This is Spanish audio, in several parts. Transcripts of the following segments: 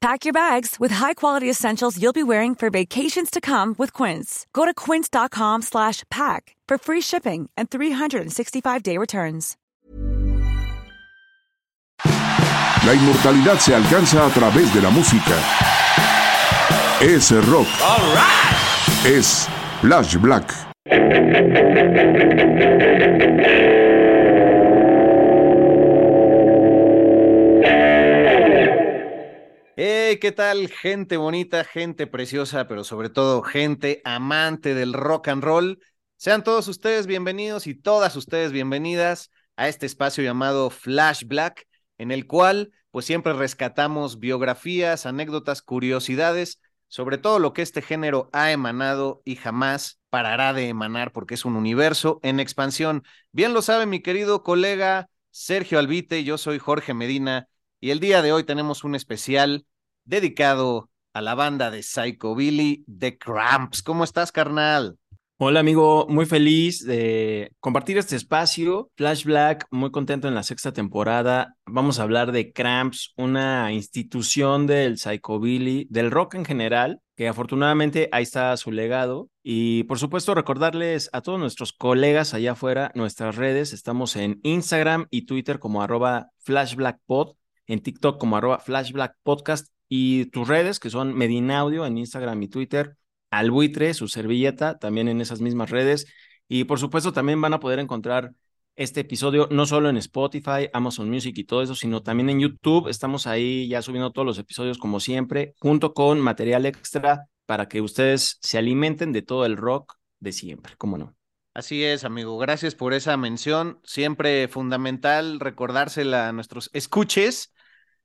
Pack your bags with high-quality essentials you'll be wearing for vacations to come with Quince. Go to quince.com slash pack for free shipping and 365-day returns. La inmortalidad se alcanza a través de la música. Es rock. Es Flash Black. Hey, ¿qué tal? Gente bonita, gente preciosa, pero sobre todo gente amante del rock and roll. Sean todos ustedes bienvenidos y todas ustedes bienvenidas a este espacio llamado Flash Black, en el cual pues siempre rescatamos biografías, anécdotas, curiosidades sobre todo lo que este género ha emanado y jamás parará de emanar porque es un universo en expansión. Bien lo sabe mi querido colega Sergio Albite, yo soy Jorge Medina y el día de hoy tenemos un especial dedicado a la banda de Psycho Billy The Cramps. ¿Cómo estás, carnal? Hola amigo, muy feliz de compartir este espacio. Flash Black, muy contento en la sexta temporada. Vamos a hablar de Cramps, una institución del psychobilly, del rock en general, que afortunadamente ahí está su legado. Y por supuesto recordarles a todos nuestros colegas allá afuera nuestras redes. Estamos en Instagram y Twitter como arroba flashblackpod, en TikTok como arroba flashblackpodcast y tus redes que son Medinaudio en Instagram y Twitter al buitre, su servilleta, también en esas mismas redes. Y por supuesto también van a poder encontrar este episodio no solo en Spotify, Amazon Music y todo eso, sino también en YouTube. Estamos ahí ya subiendo todos los episodios como siempre, junto con material extra para que ustedes se alimenten de todo el rock de siempre, ¿cómo no? Así es, amigo. Gracias por esa mención. Siempre fundamental recordársela a nuestros escuches.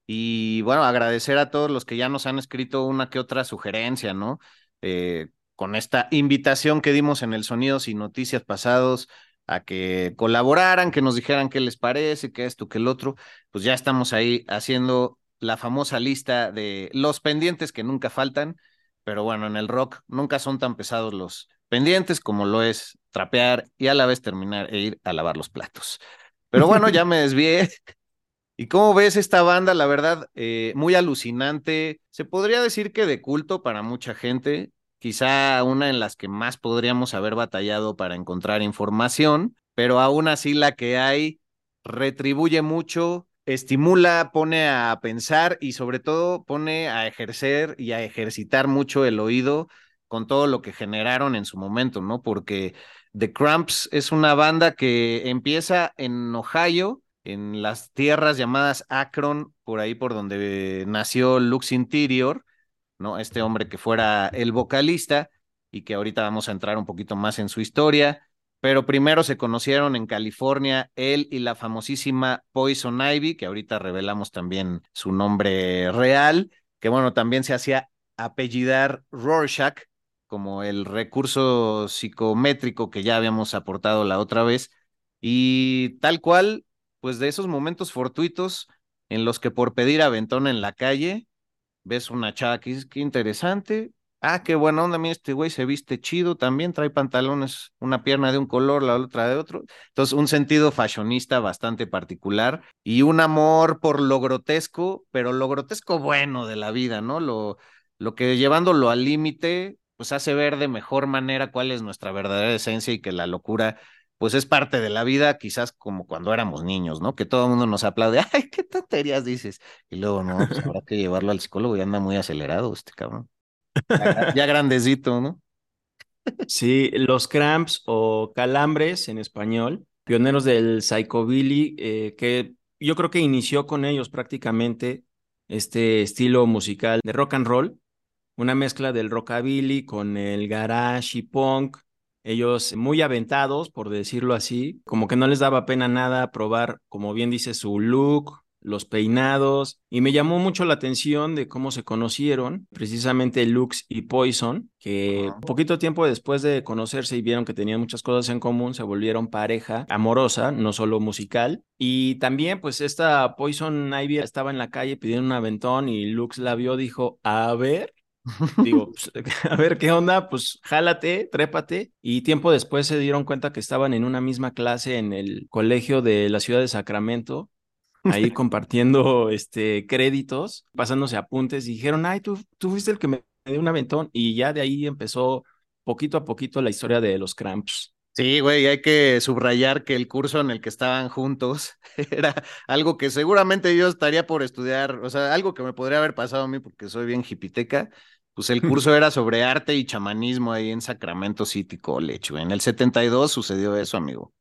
Y bueno, agradecer a todos los que ya nos han escrito una que otra sugerencia, ¿no? Eh, con esta invitación que dimos en el Sonidos y Noticias pasados a que colaboraran, que nos dijeran qué les parece, qué esto, qué el otro, pues ya estamos ahí haciendo la famosa lista de los pendientes que nunca faltan, pero bueno, en el rock nunca son tan pesados los pendientes como lo es trapear y a la vez terminar e ir a lavar los platos. Pero bueno, ya me desvié. ¿Y cómo ves esta banda? La verdad, eh, muy alucinante. Se podría decir que de culto para mucha gente quizá una en las que más podríamos haber batallado para encontrar información, pero aún así la que hay retribuye mucho, estimula, pone a pensar y sobre todo pone a ejercer y a ejercitar mucho el oído con todo lo que generaron en su momento, ¿no? Porque The Cramps es una banda que empieza en Ohio, en las tierras llamadas Akron, por ahí por donde nació Lux Interior, ¿no? Este hombre que fuera el vocalista y que ahorita vamos a entrar un poquito más en su historia, pero primero se conocieron en California él y la famosísima Poison Ivy, que ahorita revelamos también su nombre real, que bueno, también se hacía apellidar Rorschach como el recurso psicométrico que ya habíamos aportado la otra vez y tal cual, pues de esos momentos fortuitos en los que por pedir aventón en la calle ves una chava que dices, qué interesante. Ah, qué buena onda, mira, este güey se viste chido también, trae pantalones, una pierna de un color, la otra de otro. Entonces, un sentido fashionista bastante particular y un amor por lo grotesco, pero lo grotesco bueno de la vida, ¿no? Lo, lo que llevándolo al límite, pues hace ver de mejor manera cuál es nuestra verdadera esencia y que la locura pues es parte de la vida, quizás como cuando éramos niños, ¿no? Que todo el mundo nos aplaude, ay, qué tonterías dices. Y luego, no, pues habrá que llevarlo al psicólogo y anda muy acelerado este cabrón. Ya, grandecito, ¿no? Sí, los cramps o calambres en español pioneros del psychobilly, eh, que yo creo que inició con ellos prácticamente este estilo musical de rock and roll, una mezcla del rockabilly con el garage y punk. Ellos muy aventados, por decirlo así, como que no les daba pena nada probar, como bien dice, su look, los peinados, y me llamó mucho la atención de cómo se conocieron, precisamente Lux y Poison, que poquito tiempo después de conocerse y vieron que tenían muchas cosas en común, se volvieron pareja amorosa, no solo musical, y también pues esta Poison Ivy estaba en la calle pidiendo un aventón y Lux la vio, dijo, a ver, Digo, pues, a ver qué onda, pues jálate, trépate. Y tiempo después se dieron cuenta que estaban en una misma clase en el colegio de la ciudad de Sacramento ahí compartiendo este, créditos, pasándose apuntes, y dijeron, ay, tú, tú fuiste el que me dio un aventón, y ya de ahí empezó poquito a poquito la historia de los Cramps. Sí, güey, hay que subrayar que el curso en el que estaban juntos era algo que seguramente yo estaría por estudiar, o sea, algo que me podría haber pasado a mí porque soy bien hipiteca. Pues el curso era sobre arte y chamanismo ahí en Sacramento City College, güey. En el 72 sucedió eso, amigo.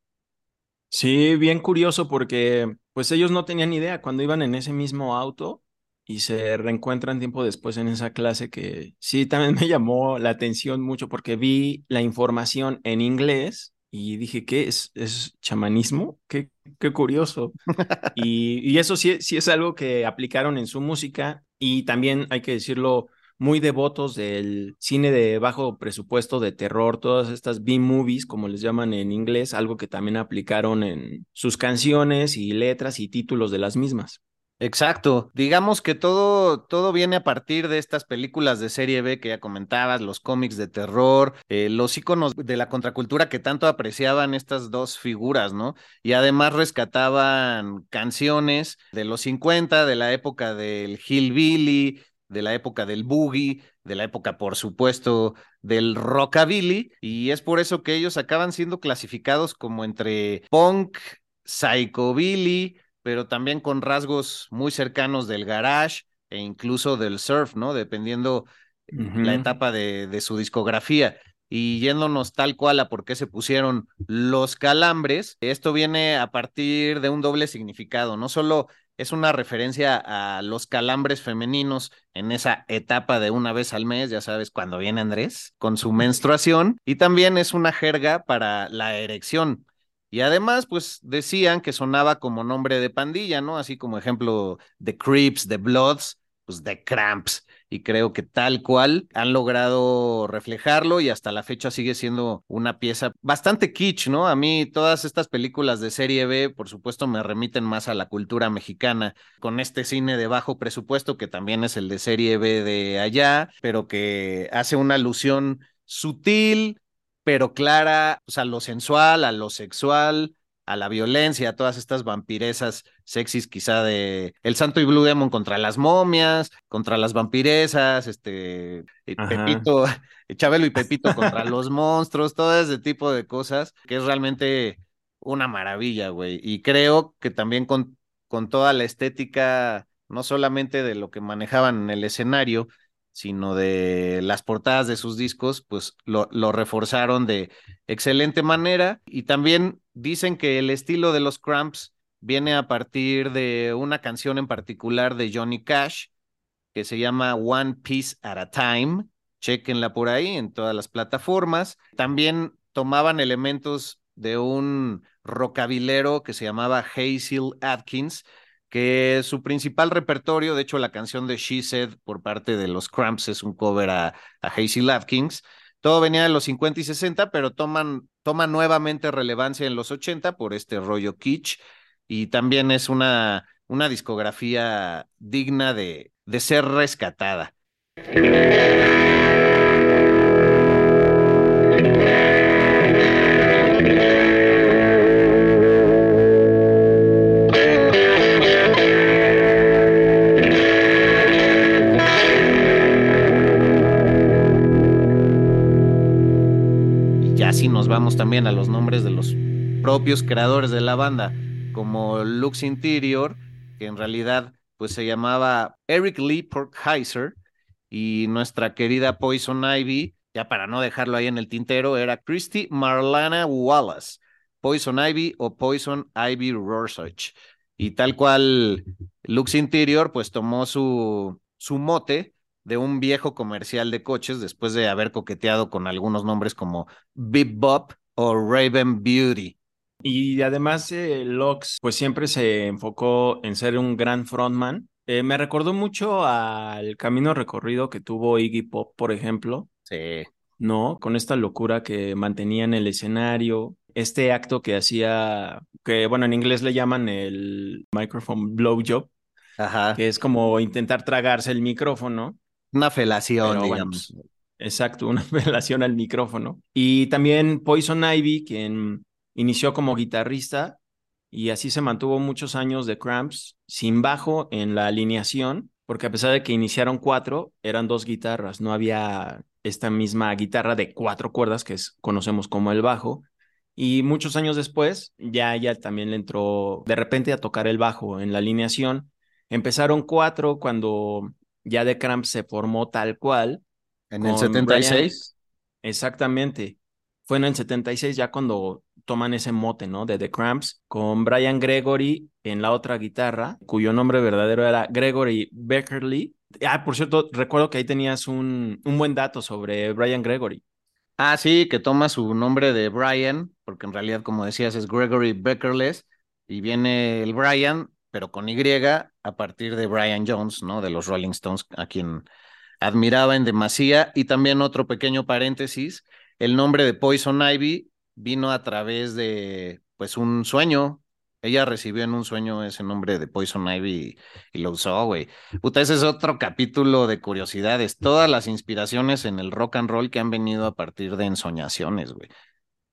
Sí, bien curioso porque pues ellos no tenían idea cuando iban en ese mismo auto y se reencuentran tiempo después en esa clase que sí, también me llamó la atención mucho porque vi la información en inglés y dije, ¿qué es? ¿Es chamanismo? Qué, qué curioso. y, y, eso sí, sí es algo que aplicaron en su música y también hay que decirlo, muy devotos del cine de bajo presupuesto de terror, todas estas B-movies, como les llaman en inglés, algo que también aplicaron en sus canciones y letras y títulos de las mismas. Exacto. Digamos que todo, todo viene a partir de estas películas de serie B que ya comentabas, los cómics de terror, eh, los iconos de la contracultura que tanto apreciaban estas dos figuras, ¿no? Y además rescataban canciones de los 50, de la época del Hillbilly, de la época del boogie, de la época, por supuesto, del rockabilly, y es por eso que ellos acaban siendo clasificados como entre punk, psychobilly, pero también con rasgos muy cercanos del garage e incluso del surf, ¿no? Dependiendo la etapa de, de su discografía y yéndonos tal cual a por qué se pusieron los calambres, esto viene a partir de un doble significado, no solo es una referencia a los calambres femeninos en esa etapa de una vez al mes, ya sabes, cuando viene Andrés con su menstruación, y también es una jerga para la erección. Y además, pues decían que sonaba como nombre de pandilla, ¿no? Así como ejemplo de Creeps, de Bloods, pues de Cramps y creo que tal cual han logrado reflejarlo y hasta la fecha sigue siendo una pieza bastante kitsch, ¿no? A mí todas estas películas de serie B, por supuesto, me remiten más a la cultura mexicana, con este cine de bajo presupuesto que también es el de serie B de allá, pero que hace una alusión sutil, pero clara, o sea, a lo sensual, a lo sexual, a la violencia, a todas estas vampiresas sexys quizá de El Santo y Blue Demon contra las momias, contra las vampiresas, este, Pepito, Chabelo y Pepito contra los monstruos, todo ese tipo de cosas, que es realmente una maravilla, güey. Y creo que también con, con toda la estética, no solamente de lo que manejaban en el escenario, sino de las portadas de sus discos, pues lo, reforzaron de excelente manera. Y también dicen que el estilo de los Cramps viene a partir de una canción en particular de Johnny Cash, que se llama One Piece at a Time. Chequenla por ahí en todas las plataformas. También tomaban elementos de un rockabilero que se llamaba Hazel Atkins, que su principal repertorio, de hecho la canción de She Said por parte de los Cramps es un cover a, a Hazy Kings. Todo venía de los 50 y 60, pero toman, toma nuevamente relevancia en los 80 por este rollo kitsch y también es una, una discografía digna de, de ser rescatada. También a los nombres de los propios creadores de la banda, como Lux Interior, que en realidad pues se llamaba Eric Lee Porkheiser, y nuestra querida Poison Ivy, ya para no dejarlo ahí en el tintero, era Christy Marlana Wallace. Poison Ivy o Poison Ivy Rorschach. Y tal cual Lux Interior, pues tomó su, su mote de un viejo comercial de coches después de haber coqueteado con algunos nombres como Bip Bop o Raven Beauty. Y además, eh, Lux, pues siempre se enfocó en ser un gran frontman. Eh, me recordó mucho al camino recorrido que tuvo Iggy Pop, por ejemplo. Sí. ¿No? Con esta locura que mantenía en el escenario, este acto que hacía, que bueno, en inglés le llaman el microphone blowjob, Ajá. que es como intentar tragarse el micrófono. Una felación, Pero digamos. Exacto, una relación al micrófono. Y también Poison Ivy, quien inició como guitarrista y así se mantuvo muchos años de Cramps sin bajo en la alineación, porque a pesar de que iniciaron cuatro, eran dos guitarras, no había esta misma guitarra de cuatro cuerdas que es, conocemos como el bajo. Y muchos años después, ya ella también le entró de repente a tocar el bajo en la alineación. Empezaron cuatro cuando ya The Cramps se formó tal cual. En el con 76. Exactamente. Fue en el 76 ya cuando toman ese mote, ¿no? De The Cramps, con Brian Gregory en la otra guitarra, cuyo nombre verdadero era Gregory Beckerly. Ah, por cierto, recuerdo que ahí tenías un, un buen dato sobre Brian Gregory. Ah, sí, que toma su nombre de Brian, porque en realidad, como decías, es Gregory Beckerless, y viene el Brian, pero con Y, a partir de Brian Jones, ¿no? De los Rolling Stones, a quien admiraba en demasía. Y también otro pequeño paréntesis, el nombre de Poison Ivy vino a través de, pues, un sueño. Ella recibió en un sueño ese nombre de Poison Ivy y, lo usó, güey. Puta, ese es otro capítulo de curiosidades. Todas las inspiraciones en el rock and roll que han venido a partir de ensoñaciones, güey.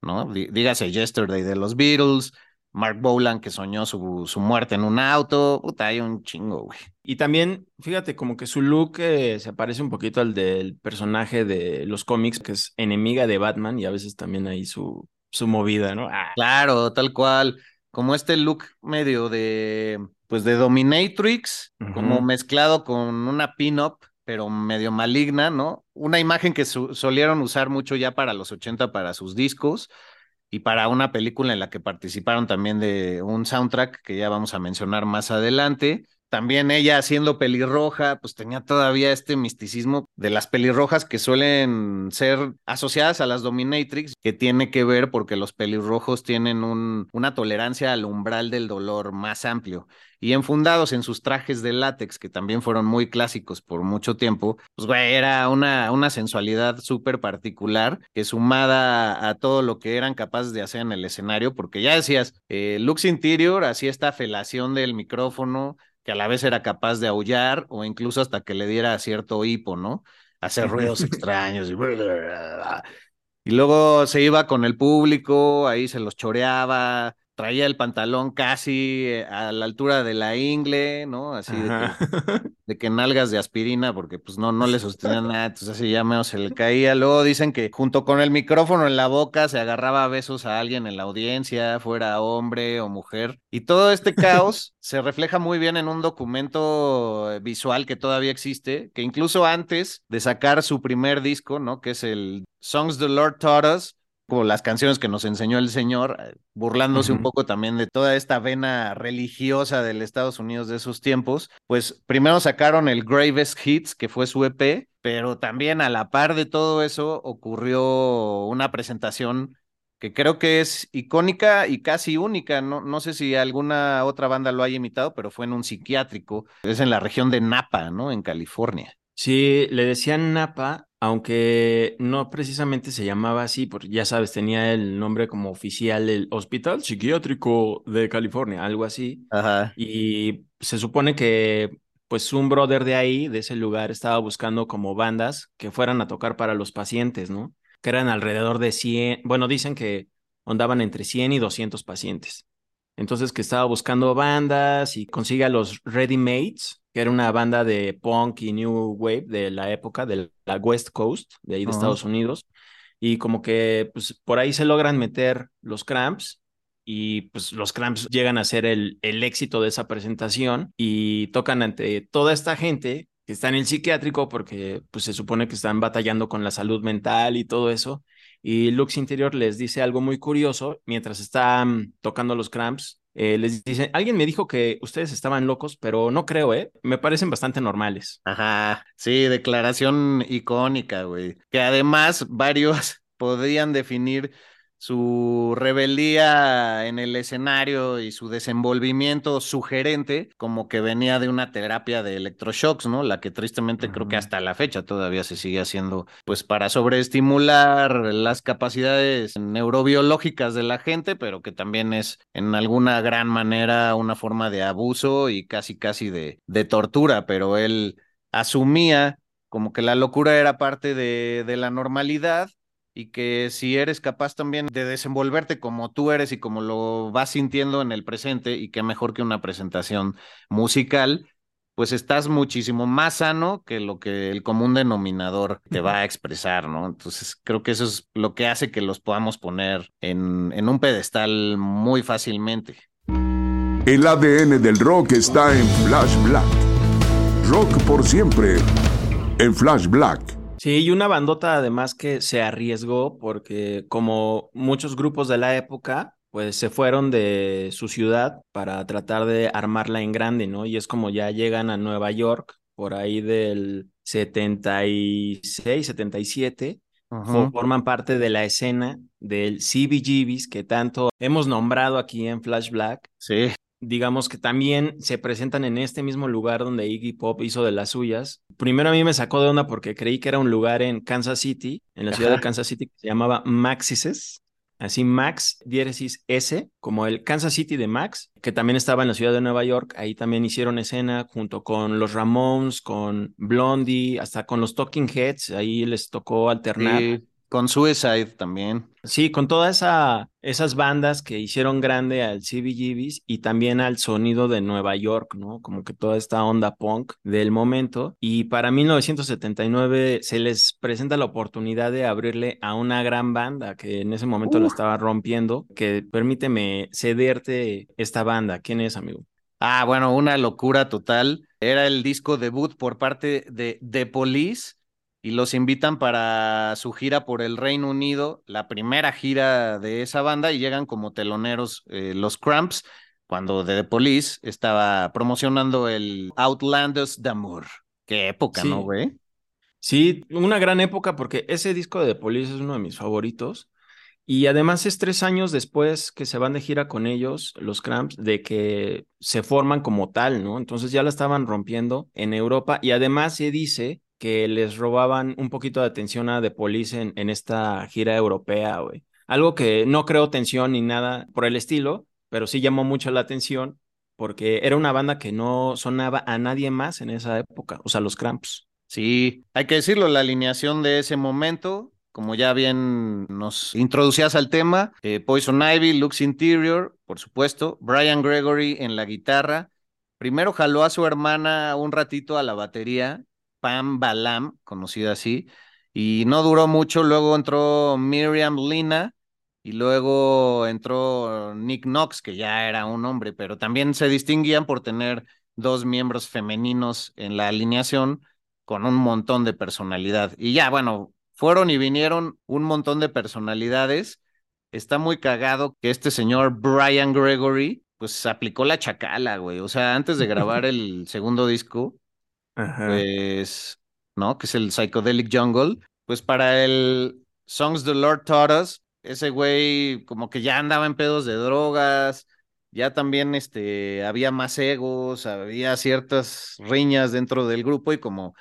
¿No? Dí- Dígase Yesterday de los Beatles, Mark Bolan que soñó su, su muerte en un auto. Puta, hay un chingo, güey. Y también, fíjate, como que su look eh, se parece un poquito al del personaje de los cómics, que es enemiga de Batman, y a veces también ahí su, su movida, ¿no? Ah, Claro, tal cual. Como este look medio de, pues de Dominatrix, como mezclado con una pin-up, pero medio maligna, ¿no? Una imagen que solieron usar mucho ya para los 80 para sus discos y para una película en la que participaron también de un soundtrack que ya vamos a mencionar más adelante. También ella siendo pelirroja, pues tenía todavía este misticismo de las pelirrojas que suelen ser asociadas a las dominatrix, que tiene que ver porque los pelirrojos tienen un, una tolerancia al umbral del dolor más amplio. Y enfundados en sus trajes de látex, que también fueron muy clásicos por mucho tiempo, pues güey, era una, una sensualidad súper particular que sumada a todo lo que eran capaces de hacer en el escenario, porque ya decías, eh, Lux Interior hacía esta felación del micrófono, que a la vez era capaz de aullar o incluso hasta que le diera cierto hipo, ¿no? Hacer ruidos extraños y... Y luego se iba con el público, ahí se los choreaba, traía el pantalón casi eh, a la altura de la ingle, ¿no? Así de que, Ajá. de que nalgas de aspirina, porque pues no, no le sostenía nada, entonces así ya menos se le caía. Luego dicen que junto con el micrófono en la boca se agarraba a besos a alguien en la audiencia, fuera hombre o mujer. Y todo este caos se refleja muy bien en un documento visual que todavía existe, que incluso antes de sacar su primer disco, ¿no? Que es el Songs the Lord Taught Us, como las canciones que nos enseñó el Señor, eh, burlándose un poco también de toda esta vena religiosa del Estados Unidos de esos tiempos, pues primero sacaron el Gravest Hits, que fue su EP, pero también a la par de todo eso ocurrió una presentación que creo que es icónica y casi única, no, no sé si alguna otra banda lo haya imitado, pero fue en un psiquiátrico, es en la región de Napa, ¿no? En California. Sí, le decían Napa, aunque no precisamente se llamaba así, porque ya sabes, tenía el nombre como oficial, el Hospital Psiquiátrico de California, algo así. Ajá. Y se supone que, pues, un brother de ahí, de ese lugar, estaba buscando como bandas que fueran a tocar para los pacientes, ¿no? Que eran alrededor de 100, bueno, dicen que andaban entre 100 y 200 pacientes. Entonces, que estaba buscando bandas y consigue a los Ready Mates, que era una banda de punk y new wave de la época de la West Coast, de ahí de. Estados Unidos. Y como que, pues, por ahí se logran meter los Cramps y pues los Cramps llegan a ser el, el éxito de esa presentación y tocan ante toda esta gente que está en el psiquiátrico porque pues se supone que están batallando con la salud mental y todo eso y Lux Interior les dice algo muy curioso mientras están tocando los cramps. Eh, les dice, alguien me dijo que ustedes estaban locos, pero no creo, ¿eh? Me parecen bastante normales. Ajá, sí, declaración icónica, güey. Que además varios podrían definir su rebeldía en el escenario y su desenvolvimiento sugerente, como que venía de una terapia de electroshocks, ¿no? La que tristemente creo que hasta la fecha todavía se sigue haciendo, pues para sobreestimular las capacidades neurobiológicas de la gente, pero que también es en alguna gran manera una forma de abuso y casi casi de, de tortura, pero él asumía como que la locura era parte de, de la normalidad y que si eres capaz también de desenvolverte como tú eres y como lo vas sintiendo en el presente y que mejor que una presentación musical, pues estás muchísimo más sano que lo que el común denominador te va a expresar, ¿no? Entonces creo que eso es lo que hace que los podamos poner en, en un pedestal muy fácilmente. El ADN del rock está en Flash Black. Rock por siempre en Flash Black. Sí, y una bandota además que se arriesgó porque como muchos grupos de la época, pues se fueron de su ciudad para tratar de armarla en grande, ¿no? Y es como ya llegan a Nueva York por ahí del 76, 77, forman parte de la escena del CBGBs que tanto hemos nombrado aquí en Flash Black. Sí digamos que también se presentan en este mismo lugar donde Iggy Pop hizo de las suyas. Primero a mí me sacó de onda porque creí que era un lugar en Kansas City, en la ciudad de Kansas City, que se llamaba Maxises. Así Max, diéresis S, como el Kansas City de Max, que también estaba en la ciudad de Nueva York. Ahí también hicieron escena junto con los Ramones, con Blondie, hasta con los Talking Heads. Ahí les tocó alternar. Con Suicide también. Sí, con todas esa, esas bandas que hicieron grande al CBGBs y también al sonido de Nueva York, ¿no? Como que toda esta onda punk del momento. Y para 1979 se les presenta la oportunidad de abrirle a una gran banda que en ese momento la estaba rompiendo, que permíteme cederte esta banda. ¿Quién es, amigo? Ah, bueno, una locura total. Era el disco debut por parte de The Police y los invitan para su gira por el Reino Unido, la primera gira de esa banda, y llegan como teloneros eh, los Cramps, cuando The Police estaba promocionando el Outlanders d'Amour. Qué época, ¿no, güey? Sí, una gran época porque ese disco de The Police es uno de mis favoritos. Y además es tres años después que se van de gira con ellos, los Cramps, de que se forman como tal, ¿no? Entonces ya la estaban rompiendo en Europa y además se dice que les robaban un poquito de atención a The Police en, en esta gira europea, güey. Algo que no creó tensión ni nada por el estilo, pero sí llamó mucho la atención porque era una banda que no sonaba a nadie más en esa época, o sea, los Cramps. Sí, hay que decirlo, la alineación de ese momento, como ya bien nos introducías al tema, eh, Poison Ivy, Lux Interior, por supuesto, Brian Gregory en la guitarra. Primero jaló a su hermana un ratito a la batería Pam Balam, conocida así, y no duró mucho, luego entró Miriam Lina y luego entró Nick Knox, que ya era un hombre, pero también se distinguían por tener dos miembros femeninos en la alineación con un montón de personalidad. Y ya, bueno, fueron y vinieron un montón de personalidades. Está muy cagado que este señor Brian Gregory, pues aplicó la chacala, güey. O sea, antes de grabar el segundo disco, pues, ¿no? Que es el Psychedelic Jungle. Pues para el Songs the Lord Taught Us, ese güey como que ya andaba en pedos de drogas, ya también este, había más egos, había ciertas riñas dentro del grupo y como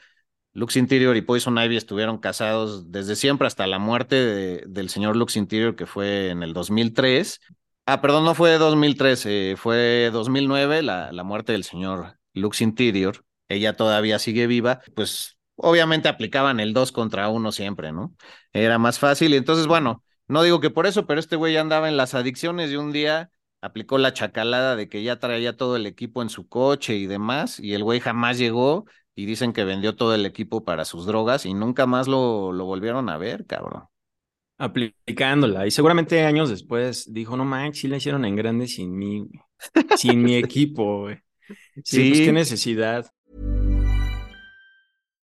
Lux Interior y Poison Ivy estuvieron casados desde siempre hasta la muerte del señor Lux Interior que fue en el 2003. Ah, perdón, no fue 2013, fue 2009 la, la muerte del señor Lux Interior ella todavía sigue viva, pues obviamente aplicaban el dos contra uno siempre, ¿no? Era más fácil y entonces, bueno, no digo que por eso, pero este güey andaba en las adicciones y un día aplicó la chacalada de que ya traía todo el equipo en su coche y demás, y el güey jamás llegó y dicen que vendió todo el equipo para sus drogas y nunca más lo, lo volvieron a ver, cabrón. Aplicándola. Y seguramente años después dijo, no manches, sí la hicieron en grande sin mí, sin mi equipo, güey. Sí, pues qué necesidad.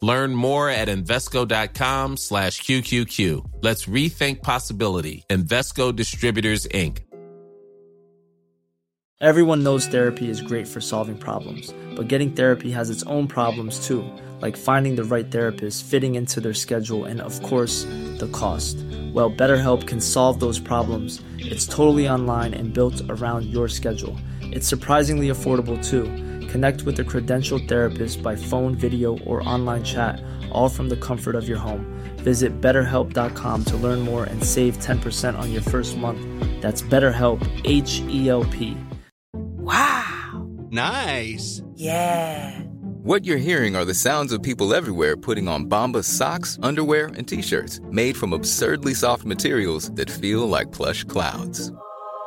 Learn more at Invesco.com slash QQQ. Let's rethink possibility. Investco Distributors, Inc. Everyone knows therapy is great for solving problems, but getting therapy has its own problems too, like finding the right therapist, fitting into their schedule, and of course, the cost. Well, BetterHelp can solve those problems. It's totally online and built around your schedule. It's surprisingly affordable too. Connect with a credentialed therapist by phone, video, or online chat, all from the comfort of your home. Visit betterhelp.com to learn more and save 10% on your first month. That's BetterHelp, H E L P. Wow! Nice! Yeah! What you're hearing are the sounds of people everywhere putting on Bombas socks, underwear, and t shirts made from absurdly soft materials that feel like plush clouds.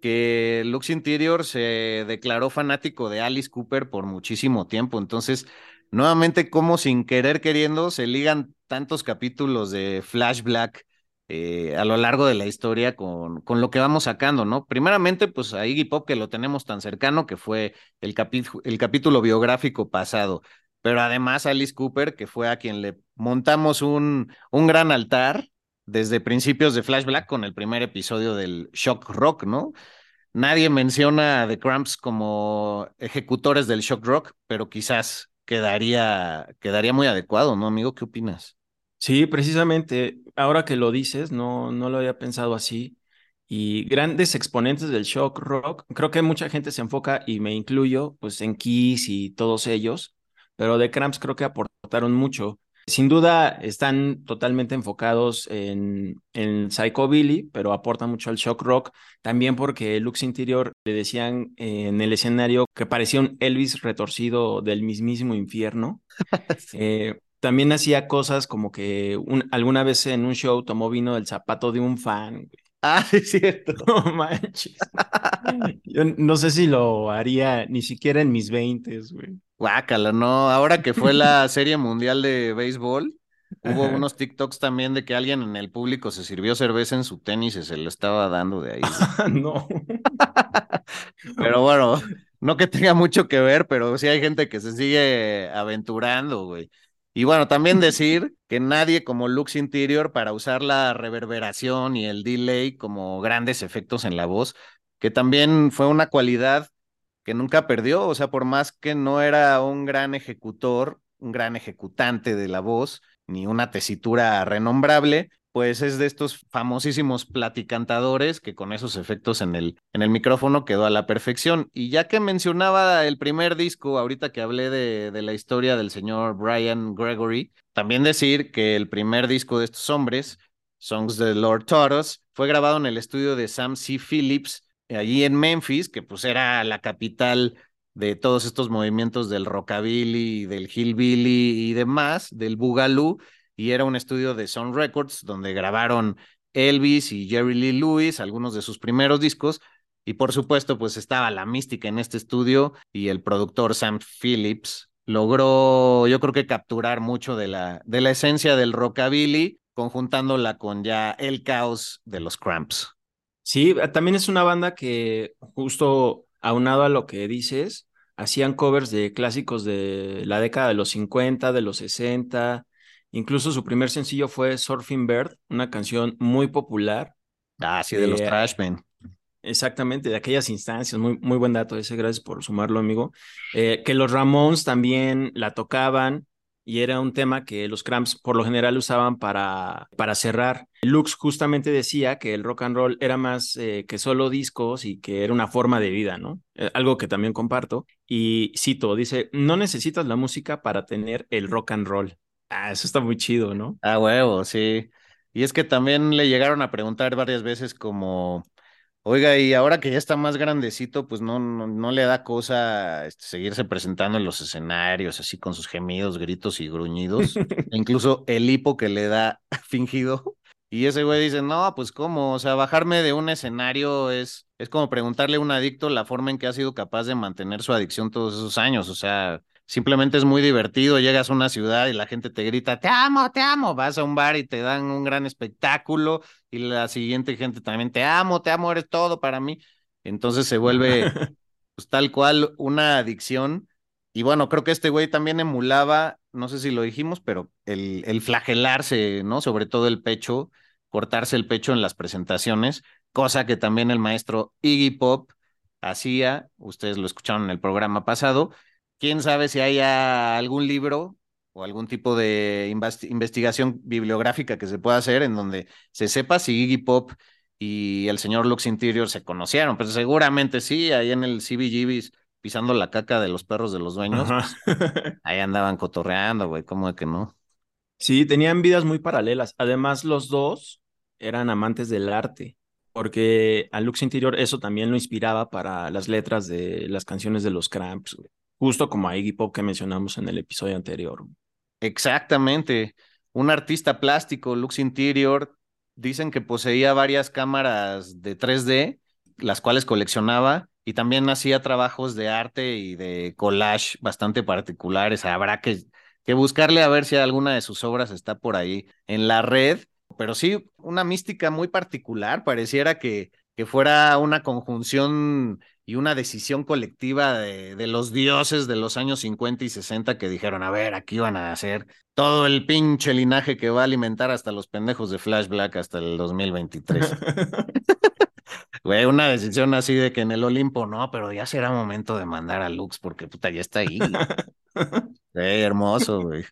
que Lux Interior se declaró fanático de Alice Cooper por muchísimo tiempo. Entonces, nuevamente, como sin querer queriendo, se ligan tantos capítulos de Flash Black eh, a lo largo de la historia con, con, lo que vamos sacando, ¿no? Primeramente, pues a Iggy Pop, que lo tenemos tan cercano, que fue el, el capítulo biográfico pasado. Pero además Alice Cooper, que fue a quien le montamos un, un gran altar desde principios de Flash Black con el primer episodio del Shock Rock, ¿no? Nadie menciona a The Cramps como ejecutores del Shock Rock, pero quizás quedaría, quedaría muy adecuado, ¿no, amigo? ¿Qué opinas? Sí, precisamente, ahora que lo dices, no, no lo había pensado así. Y grandes exponentes del shock rock, creo que mucha gente se enfoca, y me incluyo, pues en Kiss y todos ellos, pero The Cramps creo que aportaron mucho. Sin duda están totalmente enfocados en, en Psychobilly, pero aportan mucho al shock rock, también porque Lux Interior le decían en el escenario que parecía un Elvis retorcido del mismísimo infierno. eh, también hacía cosas como que un, alguna vez en un show tomó vino del zapato de un fan. Ah, es cierto. No manches. Yo no sé si lo haría ni siquiera en mis veintes, güey. Guácala, no. Ahora que fue la Serie Mundial de Béisbol, hubo unos TikToks también de que alguien en el público se sirvió cerveza en su tenis y se lo estaba dando de ahí. no. pero bueno, no que tenga mucho que ver, pero sí hay gente que se sigue aventurando, güey. Y bueno, también decir que nadie como Lux Interior para usar la reverberación y el delay como grandes efectos en la voz, que también fue una cualidad que nunca perdió, o sea, por más que no era un gran ejecutor, un gran ejecutante de la voz, ni una tesitura renombrable, pues es de estos famosísimos platicantadores que con esos efectos en el, en el micrófono quedó a la perfección. Y ya que mencionaba el primer disco, ahorita que hablé de, de la historia del señor Brian Gregory, también decir que el primer disco de estos hombres, Songs de Lord Toros, fue grabado en el estudio de Sam C. Phillips, allí en Memphis, que pues era la capital de todos estos movimientos del rockabilly, del hillbilly y demás, del boogaloo, y era un estudio de Sound Records donde grabaron Elvis y Jerry Lee Lewis, algunos de sus primeros discos, y por supuesto pues estaba la mística en este estudio y el productor Sam Phillips logró yo creo que capturar mucho de la, de la esencia del rockabilly conjuntándola con ya el caos de los Cramps. Sí, también es una banda que justo aunado a lo que dices, hacían covers de clásicos de la década de los 50, de los 60. Incluso su primer sencillo fue Surfing Bird, una canción muy popular. Ah, sí, de los Trashmen. Exactamente, de aquellas instancias, muy, muy buen dato ese, gracias por sumarlo, amigo. Eh, que los Ramones también la tocaban y era un tema que los Cramps por lo general usaban para, para cerrar. Lux justamente decía que el rock and roll era más eh, que solo discos y que era una forma de vida, ¿no? Eh, algo que también comparto. Y cito, dice, no necesitas la música para tener el rock and roll. Ah, eso está muy chido, ¿no? Ah, huevo, sí. Y es que también le llegaron a preguntar varias veces como, Oiga, y ahora que ya está más grandecito, pues no, no, le da cosa este, seguirse presentando en los escenarios, así con sus gemidos, gritos y gruñidos, e incluso el hipo que le da fingido. Y ese güey dice, no, pues cómo, o sea, bajarme de un escenario es, es como preguntarle a un adicto la forma en que ha sido capaz de mantener su adicción todos esos años, o sea, simplemente es muy divertido, llegas a una ciudad y la gente te grita, te amo, te amo, vas a un bar y te dan un gran espectáculo y la siguiente gente también, te amo, te amo, eres todo para mí. Entonces se vuelve pues, tal cual una adicción. Y bueno, creo que este güey también emulaba, no sé si lo dijimos, pero el, el flagelarse, ¿no? Sobre todo el pecho, cortarse el pecho en las presentaciones, cosa que también el maestro Iggy Pop hacía, ustedes lo escucharon en el programa pasado, quién sabe si haya algún libro o algún tipo de investigación bibliográfica que se pueda hacer en donde se sepa si Iggy Pop y el señor Lux Interior se conocieron, pero seguramente sí, ahí en el CBGB pisando la caca de los perros de los dueños, pues, ahí andaban cotorreando, güey, ¿cómo de que no? Sí, tenían vidas muy paralelas. Además, los dos eran amantes del arte, porque a Lux Interior eso también lo inspiraba para las letras de las canciones de los Cramps, güey justo como a Iggy Pop que mencionamos en el episodio anterior. Exactamente. Un artista plástico, Lux Interior, dicen que poseía varias cámaras de 3D, las cuales coleccionaba y también hacía trabajos de arte y de collage bastante particulares. Habrá que, que buscarle a ver si alguna de sus obras está por ahí en la red, pero sí, una mística muy particular. Pareciera que, que fuera una conjunción y una decisión colectiva de, los dioses de los años 50 y 60 que dijeron, a ver, aquí van a hacer todo el pinche linaje que va a alimentar hasta los pendejos de Flash Black hasta el 2023. Güey, una decisión así de que en el Olimpo no, pero ya será momento de mandar a Lux porque puta, ya está ahí. Güey, hermoso, güey.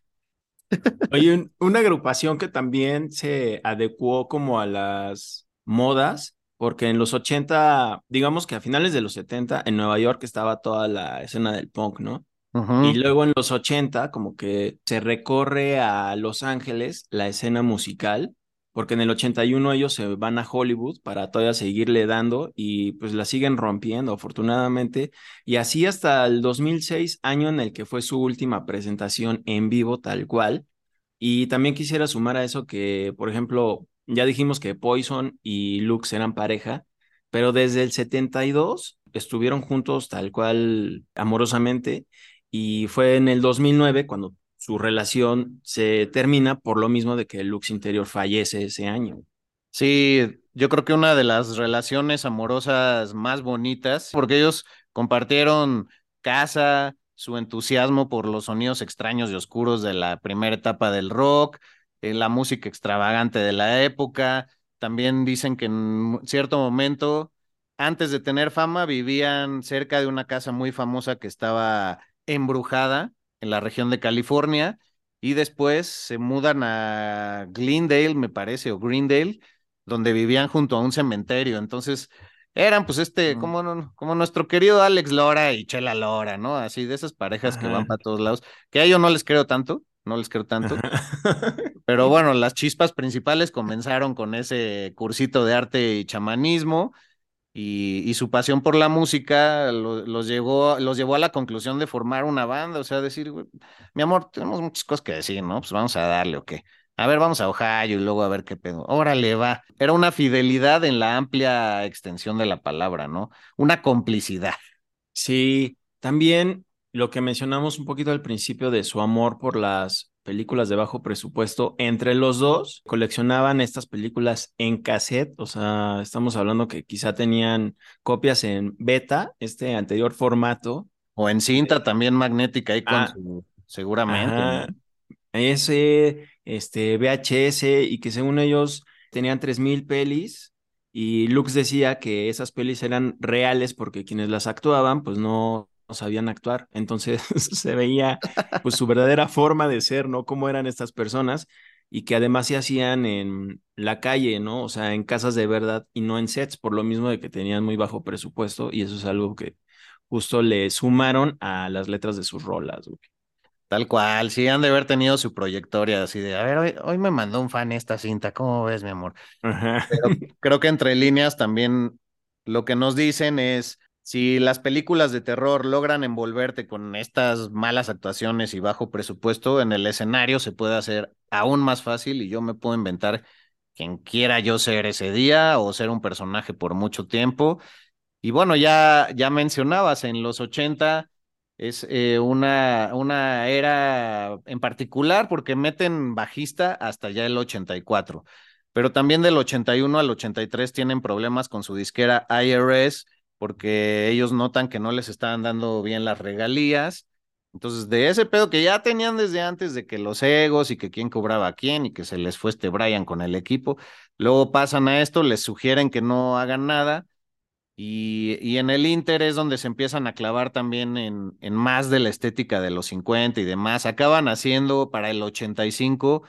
Oye, una agrupación que también se adecuó como a las modas porque en los 80, digamos que a finales de los 70, en Nueva York estaba toda la escena del punk, ¿no? Y luego en los 80, como que se recorre a Los Ángeles la escena musical, porque en el 81 ellos se van a Hollywood para todavía seguirle dando y pues la siguen rompiendo, afortunadamente. Y así hasta el 2006, año en el que fue su última presentación en vivo tal cual. Y también quisiera sumar a eso que, por ejemplo, ya dijimos que Poison y Lux eran pareja, pero desde el 72 estuvieron juntos tal cual amorosamente y fue en el 2009 cuando su relación se termina por lo mismo de que Lux Interior fallece ese año. Sí, yo creo que una de las relaciones amorosas más bonitas, porque ellos compartieron casa, su entusiasmo por los sonidos extraños y oscuros de la primera etapa del rock, eh, la música extravagante de la época. También dicen que en cierto momento, antes de tener fama, vivían cerca de una casa muy famosa que estaba embrujada en la región de California y después se mudan a Glendale, me parece, o Greendale, donde vivían junto a un cementerio. Entonces, eran pues este, como, como nuestro querido Alex Lora y Chela Lora, ¿no? Así de esas parejas que van para todos lados, que a ellos no les creo tanto, no les creo tanto. Pero bueno, las chispas principales comenzaron con ese cursito de arte y chamanismo y, su pasión por la música los, llevó, los llevó a la conclusión de formar una banda, o sea, decir, mi amor, tenemos muchas cosas que decir, ¿no? Pues vamos a darle, ¿o qué? A ver, vamos a Ohio y luego a ver qué pedo. Órale, va. Era una fidelidad en la amplia extensión de la palabra, ¿no? Una complicidad. Sí, también lo que mencionamos un poquito al principio de su amor por las películas de bajo presupuesto. Entre los dos coleccionaban estas películas en cassette, o sea, estamos hablando que quizá tenían copias en beta, este anterior formato. O en cinta también magnética ahí con ah, su, seguramente. Ese, este, VHS y que según ellos tenían 3000 pelis y Lux decía que esas pelis eran reales porque quienes las actuaban pues no no sabían actuar. Entonces se veía pues su verdadera forma de ser, ¿no? Cómo eran estas personas y que además se hacían en la calle, ¿no? O sea, en casas de verdad y no en sets, por lo mismo de que tenían muy bajo presupuesto y eso es algo que justo le sumaron a las letras de sus rolas, güey. Tal cual, sí han de haber tenido su proyectoria así de, a ver, hoy, me mandó un fan esta cinta, ¿cómo ves, mi amor? creo que entre líneas también lo que nos dicen es, si las películas de terror logran envolverte con estas malas actuaciones y bajo presupuesto, en el escenario se puede hacer aún más fácil y yo me puedo inventar quien quiera yo ser ese día o ser un personaje por mucho tiempo. Y bueno, ya, ya mencionabas, en los 80 es eh, una, una era en particular porque meten bajista hasta ya el 84, pero también del 81 al 83 tienen problemas con su disquera IRS porque ellos notan que no les estaban dando bien las regalías. Entonces, de ese pedo que ya tenían desde antes de que los egos y que quién cobraba a quién y que se les fue este Brian con el equipo, luego pasan a esto, les sugieren que no hagan nada y, y en el Inter es donde se empiezan a clavar también en, en más de la estética de los 50 y demás. Acaban haciendo para el 85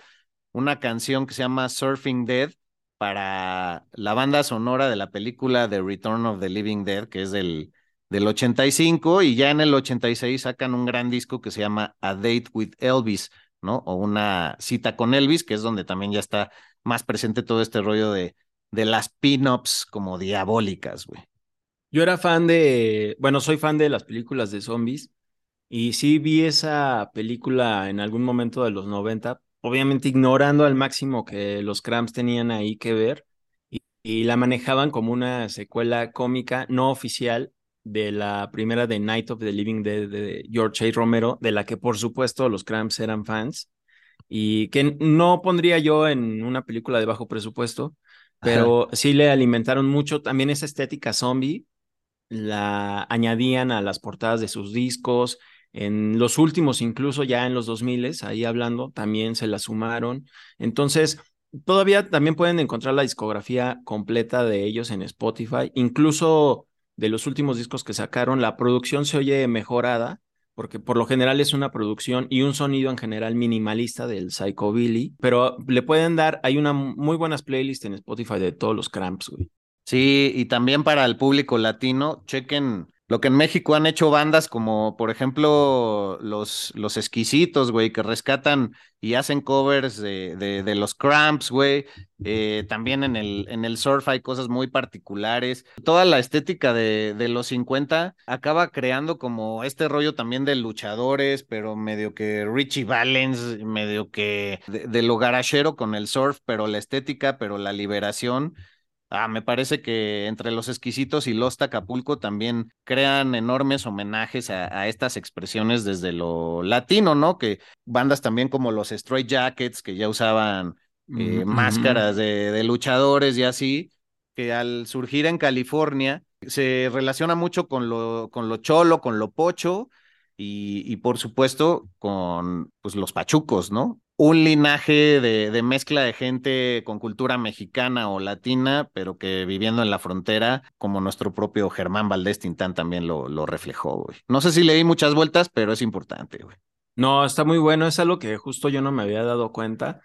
una canción que se llama Surfing Dead, para la banda sonora de la película The Return of the Living Dead, que es del, del 85, y ya en el 86 sacan un gran disco que se llama A Date with Elvis, ¿no? O una cita con Elvis, que es donde también ya está más presente todo este rollo de, de las pin-ups como diabólicas, güey. Yo era fan de, bueno, soy fan de las películas de zombies y sí vi esa película en algún momento de los 90, obviamente ignorando al máximo que los Cramps tenían ahí que ver y, la manejaban como una secuela cómica no oficial de la primera de Night of the Living Dead de George A. Romero, de la que por supuesto los Cramps eran fans y que no pondría yo en una película de bajo presupuesto, pero sí le alimentaron mucho también esa estética zombie, la añadían a las portadas de sus discos, en los últimos, incluso ya en los 2000, ahí hablando, también se la sumaron. Entonces, todavía también pueden encontrar la discografía completa de ellos en Spotify. Incluso de los últimos discos que sacaron, la producción se oye mejorada, porque por lo general es una producción y un sonido en general minimalista del Psychobilly, pero le pueden dar, hay una muy buenas playlists en Spotify de todos los Cramps, güey. Sí, y también para el público latino, chequen lo que en México han hecho bandas como, por ejemplo, los, los exquisitos, güey, que rescatan y hacen covers de, de, los Cramps, güey. Eh, también en el, en el surf hay cosas muy particulares. Toda la estética de, de los 50 acaba creando como este rollo también de luchadores, pero medio que Richie Valens, medio que de, de lo garachero con el surf, pero la estética, pero la liberación. Ah, me parece que entre los exquisitos y Los Acapulco también crean enormes homenajes a, estas expresiones desde lo latino, ¿no? Que bandas también como los Stray Jackets, que ya usaban eh, máscaras de, luchadores y así, que al surgir en California se relaciona mucho con lo, con lo cholo, con lo pocho y, y por supuesto con pues, los pachucos, ¿no? un linaje de, mezcla de gente con cultura mexicana o latina, pero que viviendo en la frontera, como nuestro propio Germán Valdés Tintán también lo, lo reflejó, güey. No sé si le di muchas vueltas, pero es importante, güey. No, está muy bueno, es algo que justo yo no me había dado cuenta,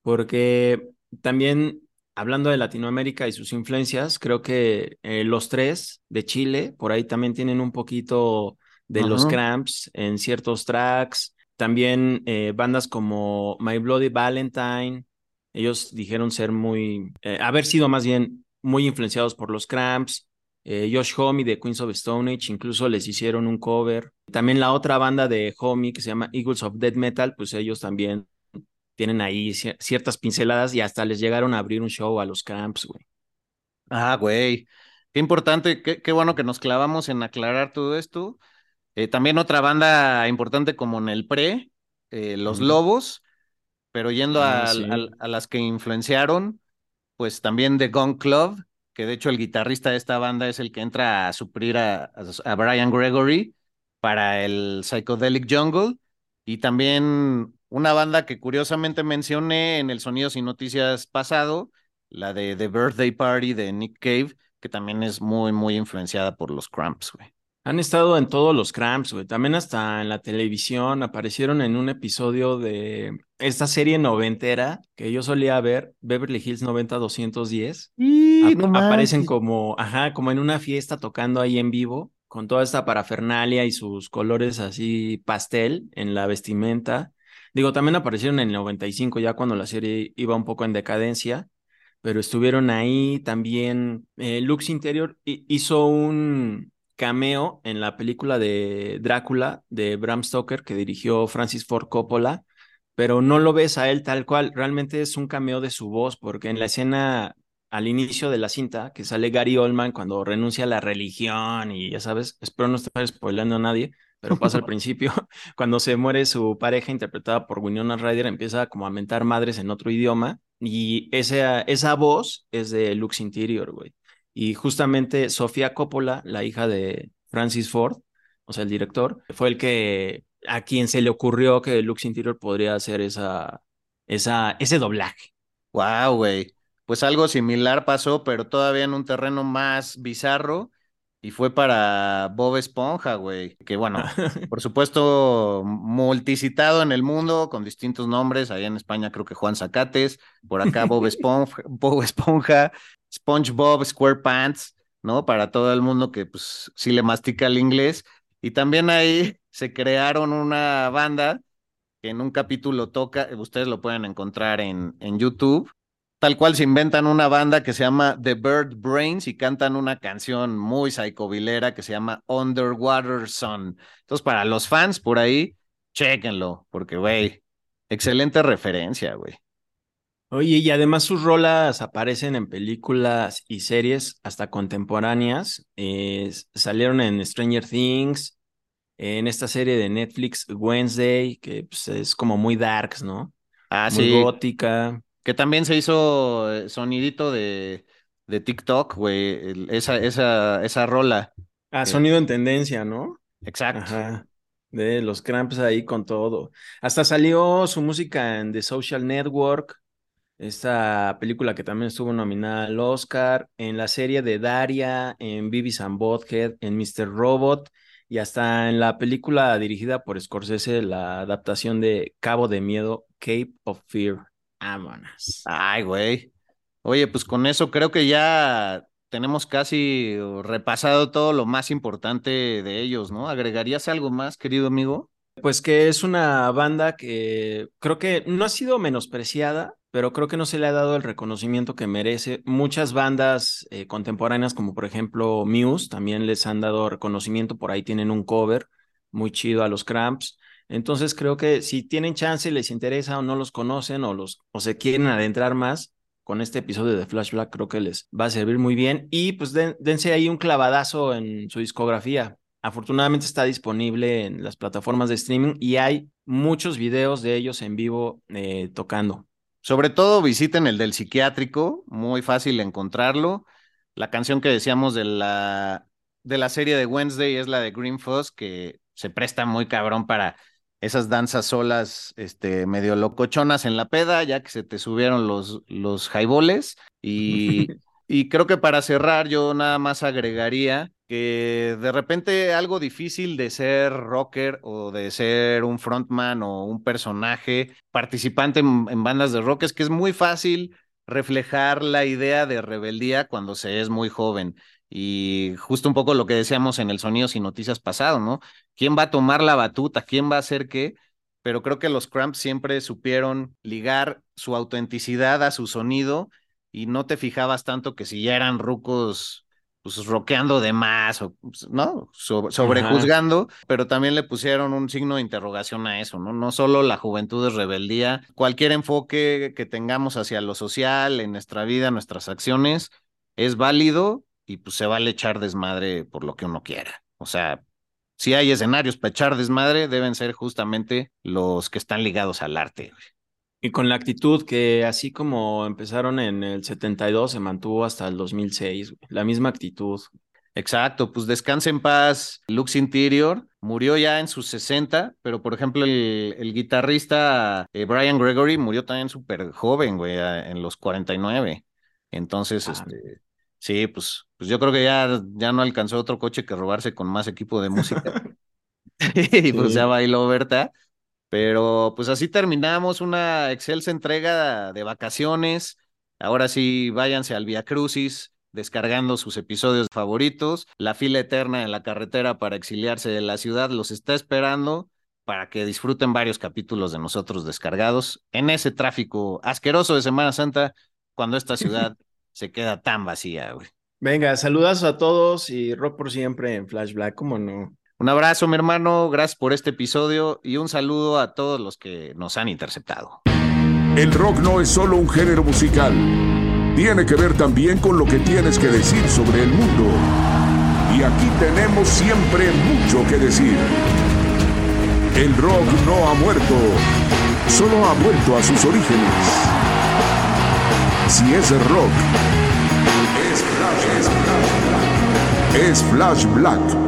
porque también hablando de Latinoamérica y sus influencias, creo que eh, los tres de Chile, por ahí también tienen un poquito de los cramps en ciertos tracks. También eh, bandas como My Bloody Valentine, ellos dijeron ser muy, eh, haber sido más bien muy influenciados por los Cramps. Eh, Josh Homme de Queens of Stone Age incluso les hicieron un cover. También la otra banda de Homme que se llama Eagles of Dead Metal, pues ellos también tienen ahí ciertas pinceladas y hasta les llegaron a abrir un show a los Cramps, güey. Ah, güey. Qué importante, qué, qué bueno que nos clavamos en aclarar todo esto. Eh, también otra banda importante como en el pre, eh, Los Lobos, Pero yendo Ah, a, sí. a- a las que influenciaron, pues también The Gun Club, que de hecho el guitarrista de esta banda es el que entra a suplir a, a, a Brian Gregory para el Psychedelic Jungle. Y también una banda que curiosamente mencioné en el Sonidos y Noticias pasado, la de The Birthday Party de Nick Cave, que también es muy, muy influenciada por los Cramps, güey. Han estado en todos los cramps, güey. También hasta en la televisión aparecieron en un episodio de esta serie noventera que yo solía ver, Beverly Hills 90210. Y no aparecen como, ajá, como en una fiesta tocando ahí en vivo, con toda esta parafernalia y sus colores así pastel en la vestimenta. Digo, también aparecieron en el 95, ya cuando la serie iba un poco en decadencia, pero estuvieron ahí también. eh, Lux Interior hi- hizo un cameo en la película de Drácula de Bram Stoker que dirigió Francis Ford Coppola, pero no lo ves a él tal cual, realmente es un cameo de su voz, porque en la escena al inicio de la cinta, que sale Gary Oldman cuando renuncia a la religión y ya sabes, espero no estar spoilando a nadie, pero pasa al principio, cuando se muere su pareja interpretada por Winona Ryder, empieza como a mentar madres en otro idioma y esa, esa voz es de Lux Interior, güey. Y justamente Sofía Coppola, la hija de Francis Ford, o sea, el director, fue el que a quien se le ocurrió que Lux Interior podría hacer esa, esa, ese doblaje. Wow, güey. Pues algo similar pasó, pero todavía en un terreno más bizarro. Y fue para Bob Esponja, güey. Que bueno, por supuesto, multicitado en el mundo, con distintos nombres. Allá en España creo que Juan Zacates. Por acá Bob Esponja, Bob Esponja, SpongeBob SquarePants, ¿no? Para todo el mundo que pues sí le mastica el inglés. Y también ahí se crearon una banda que en un capítulo toca, ustedes lo pueden encontrar en, en YouTube, tal cual se inventan una banda que se llama The Bird Brains y cantan una canción muy psicobilera que se llama Underwater Sun. Entonces, para los fans por ahí, chéquenlo, porque, güey, excelente referencia, güey. Oye, y además sus rolas aparecen en películas y series hasta contemporáneas. Eh, salieron en Stranger Things, en esta serie de Netflix Wednesday, que pues, es como muy darks, ¿no? Ah, muy sí. gótica. Que también se hizo eh, sonidito de, de TikTok, güey, esa, esa, esa rola. Ah, que- sonido en tendencia, ¿no? Exacto. Ajá. De los Cramps ahí con todo. Hasta salió su música en The Social Network, esta película que también estuvo nominada al Oscar, en la serie de Daria, en Beavis and Butthead, en Mr. Robot y hasta en la película dirigida por Scorsese, la adaptación de Cabo de Miedo, Cape of Fear. Vámonos. Ay, güey. Oye, pues con eso creo que ya tenemos casi repasado todo lo más importante de ellos, ¿no? ¿Agregarías algo más, querido amigo? Pues que es una banda que creo que no ha sido menospreciada, pero creo que no se le ha dado el reconocimiento que merece. Muchas bandas eh, contemporáneas, como por ejemplo Muse, también les han dado reconocimiento. Por ahí tienen un cover muy chido a los Cramps. Entonces creo que si tienen chance, les interesa o no los conocen o, los, o se quieren adentrar más con este episodio de Flashback, creo que les va a servir muy bien. Y pues den- dense ahí un clavadazo en su discografía. Afortunadamente está disponible en las plataformas de streaming y hay muchos videos de ellos en vivo eh, tocando. Sobre todo visiten el del psiquiátrico, muy fácil encontrarlo. La canción que decíamos de la, de la serie de Wednesday es la de Green Fuzz, que se presta muy cabrón para esas danzas solas, este, medio locochonas en la peda, ya que se te subieron los, los highballs. Y, y creo que para cerrar, yo nada más agregaría que de repente algo difícil de ser rocker o de ser un frontman o un personaje participante en, bandas de rock es que es muy fácil reflejar la idea de rebeldía cuando se es muy joven. Y justo un poco lo que decíamos en el Sonidos y Noticias pasado, ¿no? ¿Quién va a tomar la batuta? ¿Quién va a hacer qué? Pero creo que los Cramps siempre supieron ligar su autenticidad a su sonido y no te fijabas tanto que si ya eran rucos pues rockeando de más, o, pues, ¿no? So- sobrejuzgando, pero también le pusieron un signo de interrogación a eso, ¿no? No solo la juventud es rebeldía, cualquier enfoque que tengamos hacia lo social, en nuestra vida, nuestras acciones, es válido y pues se vale echar desmadre por lo que uno quiera. O sea, si hay escenarios para echar desmadre, deben ser justamente los que están ligados al arte. güey. Y con la actitud que así como empezaron en el 72, se mantuvo hasta el 2006, la misma actitud. Exacto, pues descanse en paz. Lux Interior murió ya en sus 60, pero por ejemplo el, guitarrista eh, Brian Gregory murió también súper joven, güey, en los 49. Entonces, ah. este, sí, pues, pues yo creo que ya, ya no alcanzó otro coche que robarse con más equipo de música. y pues ya bailó Berta. Pero pues así terminamos una excelsa entrega de vacaciones. Ahora sí, váyanse al Via Crucis descargando sus episodios favoritos. La fila eterna en la carretera para exiliarse de la ciudad los está esperando para que disfruten varios capítulos de nosotros descargados en ese tráfico asqueroso de Semana Santa cuando esta ciudad se queda tan vacía, güey. Venga, saludas a todos y rock por siempre en Flash Black, ¿cómo no? Un abrazo, mi hermano, gracias por este episodio y un saludo a todos los que nos han interceptado. El rock no es solo un género musical, tiene que ver también con lo que tienes que decir sobre el mundo. Y aquí tenemos siempre mucho que decir. El rock no ha muerto, solo ha vuelto a sus orígenes. Si es rock, es Flash, es Flash Black.